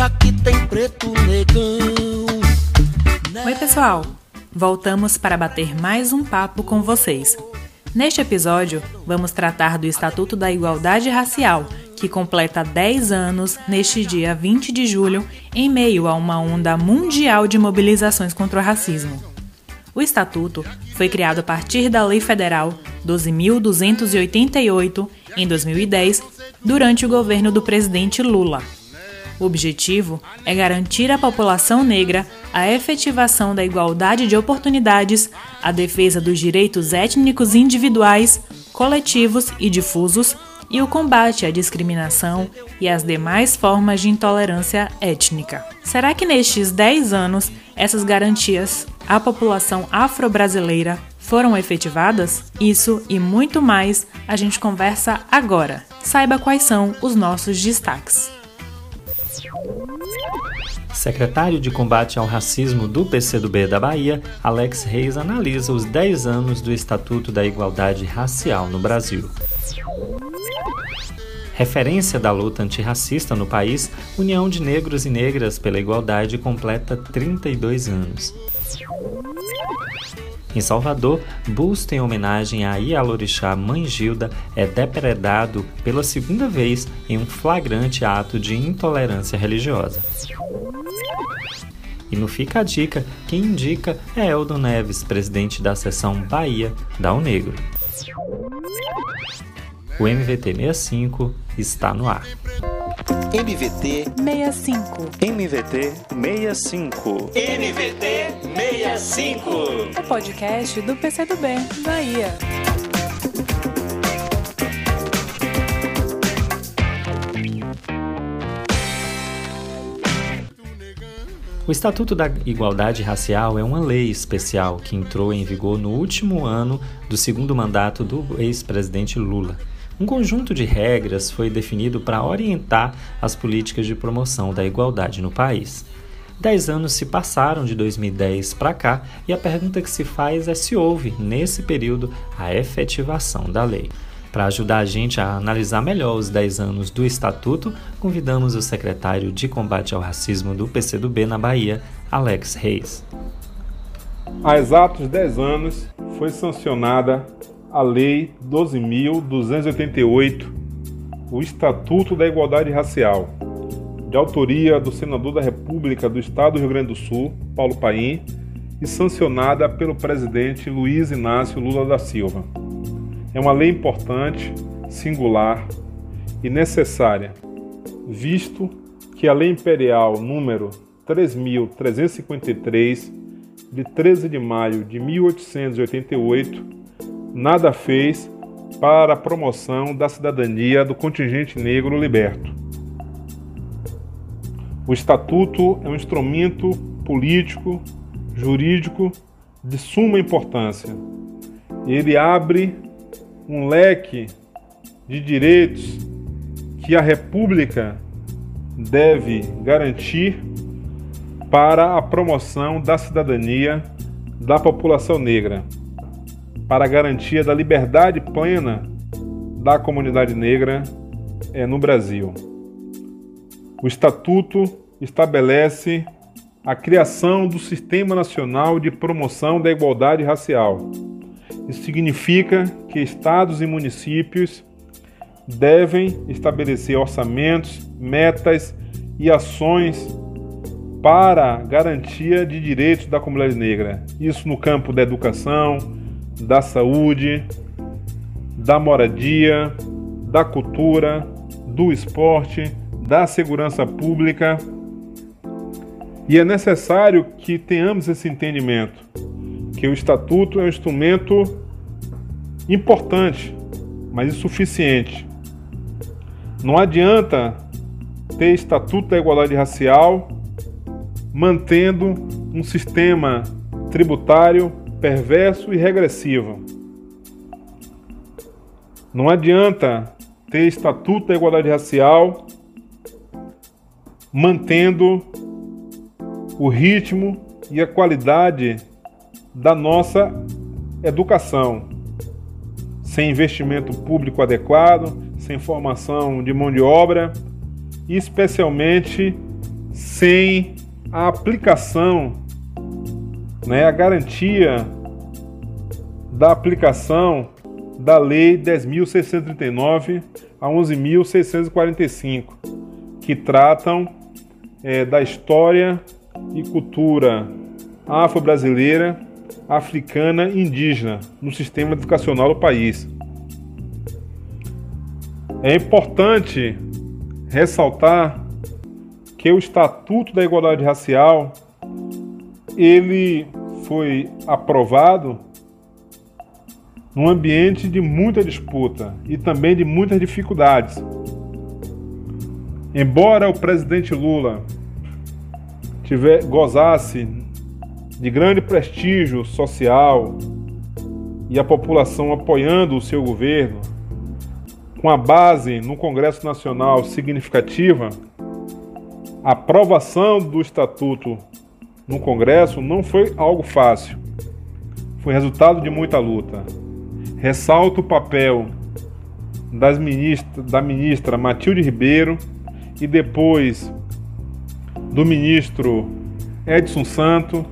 aqui tem preto negão. Oi, pessoal! Voltamos para bater mais um papo com vocês. Neste episódio, vamos tratar do Estatuto da Igualdade Racial, que completa 10 anos neste dia 20 de julho, em meio a uma onda mundial de mobilizações contra o racismo. O Estatuto foi criado a partir da Lei Federal 12.288, em 2010, durante o governo do presidente Lula. O objetivo é garantir à população negra a efetivação da igualdade de oportunidades, a defesa dos direitos étnicos individuais, coletivos e difusos e o combate à discriminação e às demais formas de intolerância étnica. Será que nestes 10 anos essas garantias à população afro-brasileira foram efetivadas? Isso e muito mais a gente conversa agora. Saiba quais são os nossos destaques. Secretário de Combate ao Racismo do PCdoB da Bahia, Alex Reis analisa os 10 anos do Estatuto da Igualdade Racial no Brasil. Referência da luta antirracista no país, União de Negros e Negras pela Igualdade completa 32 anos. Em Salvador, busto em homenagem a Ialorixá Mãe Gilda é depredado pela segunda vez em um flagrante ato de intolerância religiosa. E no Fica a Dica, quem indica é Eldon Neves, presidente da seção Bahia da Unegro. O MVT 65 está no ar. MVT 65. MVT 65. MVT 65. O podcast do PCdoB, Bahia. O Estatuto da Igualdade Racial é uma lei especial que entrou em vigor no último ano do segundo mandato do ex-presidente Lula. Um conjunto de regras foi definido para orientar as políticas de promoção da igualdade no país. Dez anos se passaram de 2010 para cá e a pergunta que se faz é se houve, nesse período, a efetivação da lei. Para ajudar a gente a analisar melhor os 10 anos do Estatuto, convidamos o secretário de Combate ao Racismo do PCdoB na Bahia, Alex Reis. Há exatos 10 anos foi sancionada a Lei 12.288, o Estatuto da Igualdade Racial, de autoria do senador da República do Estado do Rio Grande do Sul, Paulo Paim, e sancionada pelo presidente Luiz Inácio Lula da Silva. É uma lei importante, singular e necessária, visto que a Lei Imperial número 3353 de 13 de maio de 1888 nada fez para a promoção da cidadania do contingente negro liberto. O Estatuto é um instrumento político, jurídico de suma importância. Ele abre um leque de direitos que a República deve garantir para a promoção da cidadania da população negra para a garantia da liberdade plena da comunidade negra é, no Brasil. O Estatuto estabelece a criação do Sistema Nacional de Promoção da Igualdade Racial. Isso significa que estados e municípios devem estabelecer orçamentos, metas e ações para garantia de direitos da comunidade negra. Isso no campo da educação, da saúde, da moradia, da cultura, do esporte, da segurança pública. E é necessário que tenhamos esse entendimento, que o estatuto é um instrumento importante, mas insuficiente. Não adianta ter estatuto da igualdade racial mantendo um sistema tributário perverso e regressivo. Não adianta ter estatuto da igualdade racial mantendo o ritmo e a qualidade da nossa educação, sem investimento público adequado, sem formação de mão de obra e especialmente sem a aplicação, né, a garantia da aplicação da Lei 10.639 a 11.645, que tratam é, da história e cultura afro-brasileira, africana e indígena no sistema educacional do país. É importante ressaltar que o Estatuto da Igualdade Racial ele foi aprovado num ambiente de muita disputa e também de muitas dificuldades. Embora o presidente Lula tiver, gozasse de grande prestígio social e a população apoiando o seu governo, com a base no Congresso Nacional significativa, a aprovação do Estatuto no Congresso não foi algo fácil. Foi resultado de muita luta. Ressalto o papel das ministra, da ministra Matilde Ribeiro e depois do ministro Edson Santo,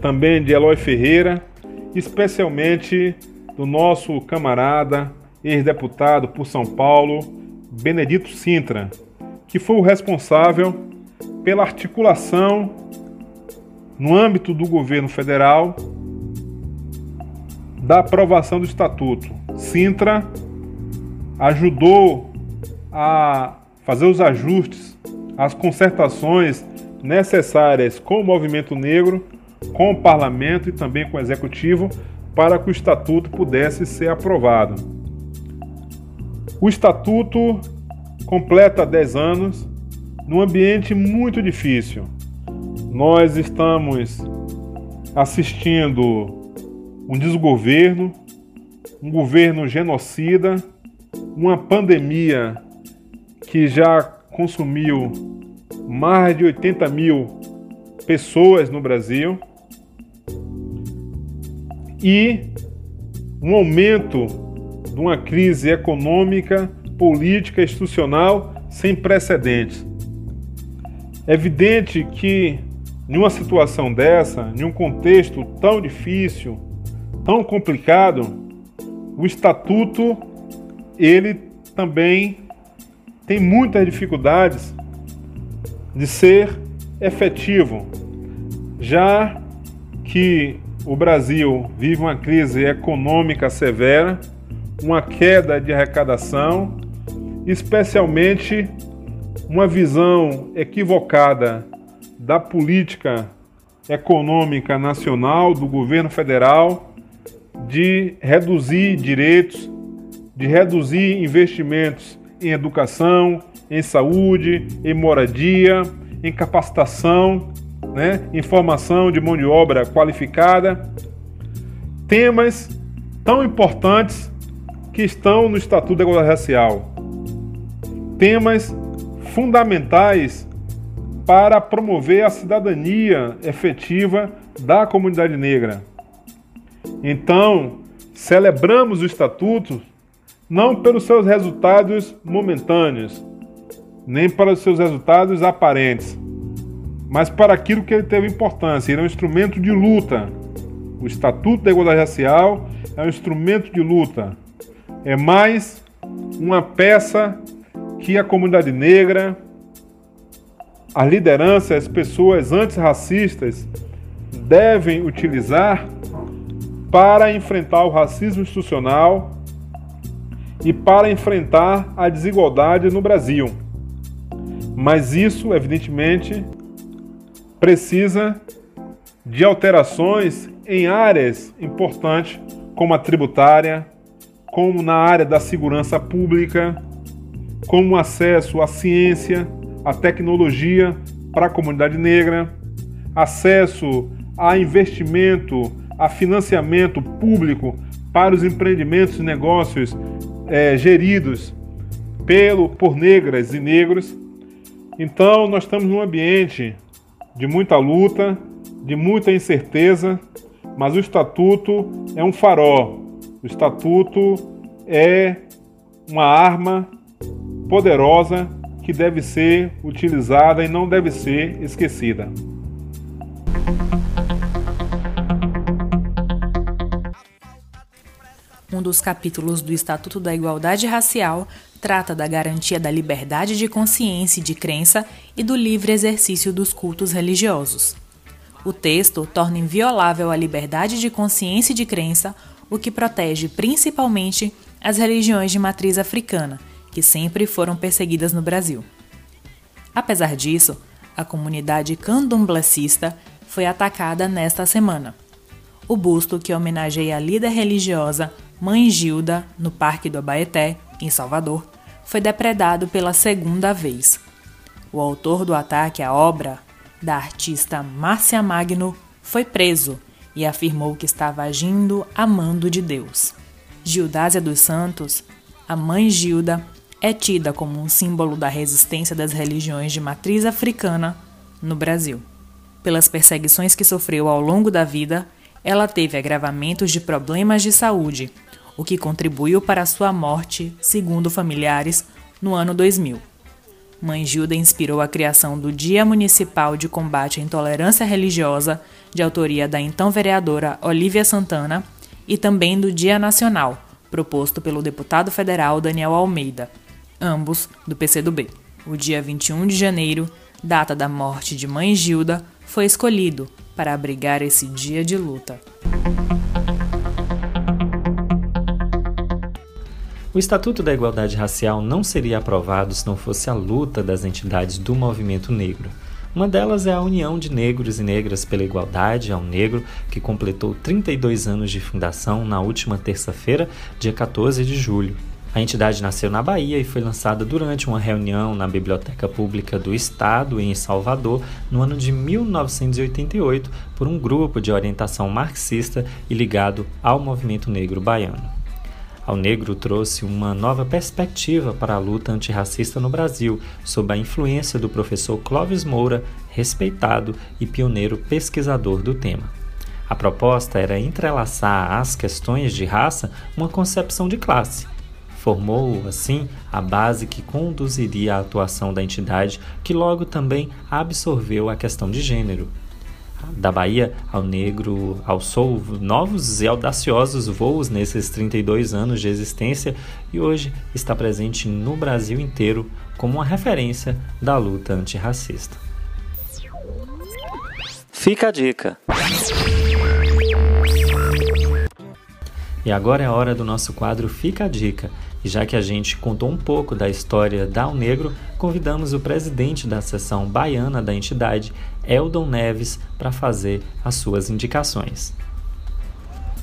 também de Eloy Ferreira, especialmente do nosso camarada, ex-deputado por São Paulo, Benedito Sintra, que foi o responsável pela articulação no âmbito do governo federal da aprovação do estatuto. Sintra ajudou a fazer os ajustes, as concertações necessárias com o movimento negro, com o parlamento e também com o executivo para que o estatuto pudesse ser aprovado. O estatuto completa 10 anos num ambiente muito difícil. Nós estamos assistindo um desgoverno, um governo genocida, uma pandemia que já consumiu mais de 80 mil pessoas no Brasil e um aumento de uma crise econômica, política, institucional sem precedentes. É evidente que, em uma situação dessa, em um contexto tão difícil, tão complicado, o estatuto ele também tem muitas dificuldades de ser efetivo, já que o Brasil vive uma crise econômica severa, uma queda de arrecadação, especialmente uma visão equivocada da política econômica nacional do governo federal de reduzir direitos, de reduzir investimentos em educação, em saúde, em moradia, em capacitação, né, em formação de mão de obra qualificada. Temas tão importantes que estão no Estatuto da Igualdade Racial. Temas fundamentais para promover a cidadania efetiva da comunidade negra. Então, celebramos o Estatuto não pelos seus resultados momentâneos, nem para os seus resultados aparentes, mas para aquilo que ele teve importância. Ele é um instrumento de luta. O Estatuto da Igualdade Racial é um instrumento de luta. É mais uma peça que a comunidade negra, as lideranças, as pessoas antirracistas devem utilizar para enfrentar o racismo institucional e para enfrentar a desigualdade no Brasil. Mas isso, evidentemente, precisa de alterações em áreas importantes, como a tributária, como na área da segurança pública, como acesso à ciência, à tecnologia para a comunidade negra, acesso a investimento a financiamento público para os empreendimentos e negócios é, geridos pelo, por negras e negros. Então, nós estamos num ambiente de muita luta, de muita incerteza, mas o estatuto é um farol. O estatuto é uma arma poderosa que deve ser utilizada e não deve ser esquecida. Um dos capítulos do Estatuto da Igualdade Racial trata da garantia da liberdade de consciência e de crença e do livre exercício dos cultos religiosos. O texto torna inviolável a liberdade de consciência e de crença, o que protege principalmente as religiões de matriz africana, que sempre foram perseguidas no Brasil. Apesar disso, a comunidade candomblessista foi atacada nesta semana. O busto que homenageia a líder religiosa Mãe Gilda, no Parque do Abaeté, em Salvador, foi depredado pela segunda vez. O autor do ataque à obra, da artista Márcia Magno, foi preso e afirmou que estava agindo a mando de Deus. Gildásia dos Santos, a mãe Gilda, é tida como um símbolo da resistência das religiões de matriz africana no Brasil. Pelas perseguições que sofreu ao longo da vida, ela teve agravamentos de problemas de saúde, o que contribuiu para sua morte, segundo familiares, no ano 2000. Mãe Gilda inspirou a criação do Dia Municipal de Combate à Intolerância Religiosa, de autoria da então vereadora Olívia Santana, e também do Dia Nacional, proposto pelo deputado federal Daniel Almeida, ambos do PCdoB. O dia 21 de janeiro, data da morte de Mãe Gilda, foi escolhido para abrigar esse dia de luta. O Estatuto da Igualdade Racial não seria aprovado se não fosse a luta das entidades do movimento negro. Uma delas é a União de Negros e Negras pela Igualdade ao Negro, que completou 32 anos de fundação na última terça-feira, dia 14 de julho. A entidade nasceu na Bahia e foi lançada durante uma reunião na Biblioteca Pública do Estado, em Salvador, no ano de 1988, por um grupo de orientação marxista e ligado ao movimento negro baiano. Ao Negro trouxe uma nova perspectiva para a luta antirracista no Brasil, sob a influência do professor Clóvis Moura, respeitado e pioneiro pesquisador do tema. A proposta era entrelaçar às questões de raça uma concepção de classe. Formou, assim, a base que conduziria a atuação da entidade, que logo também absorveu a questão de gênero, da Bahia ao Negro alçou novos e audaciosos voos nesses 32 anos de existência e hoje está presente no Brasil inteiro como uma referência da luta antirracista. Fica a dica. E agora é a hora do nosso quadro Fica a Dica. E já que a gente contou um pouco da história da Al Negro, convidamos o presidente da seção baiana da entidade, Eldon Neves, para fazer as suas indicações.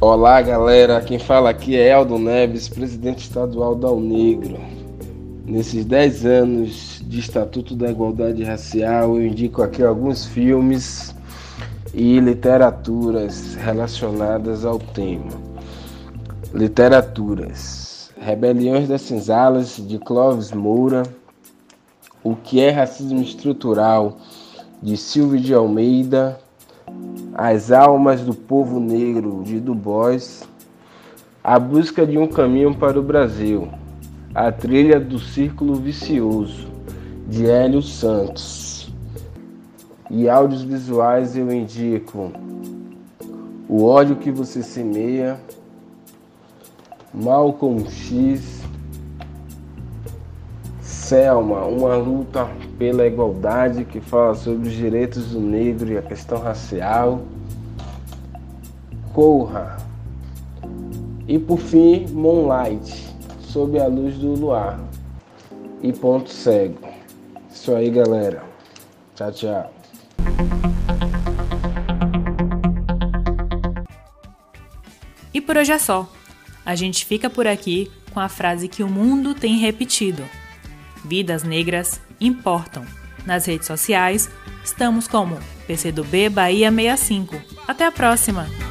Olá, galera. Quem fala aqui é Eldon Neves, presidente estadual da Al Negro. Nesses 10 anos de Estatuto da Igualdade Racial, eu indico aqui alguns filmes e literaturas relacionadas ao tema. Literaturas: Rebeliões das Cinzalas, de Clóvis Moura, O que é Racismo Estrutural, de Silvio de Almeida, As Almas do Povo Negro, de Du Bois, A Busca de um Caminho para o Brasil, A Trilha do Círculo Vicioso, de Hélio Santos. E áudios visuais eu indico O ódio que você semeia, Malcolm X, Selma, uma luta pela igualdade que fala sobre os direitos do negro e a questão racial. Corra. E por fim, Moonlight, sob a luz do luar. E ponto cego. Isso aí, galera. Tchau, tchau. E por hoje é só. A gente fica por aqui com a frase que o mundo tem repetido: Vidas negras importam. Nas redes sociais, estamos como PCdoB Bahia 65. Até a próxima!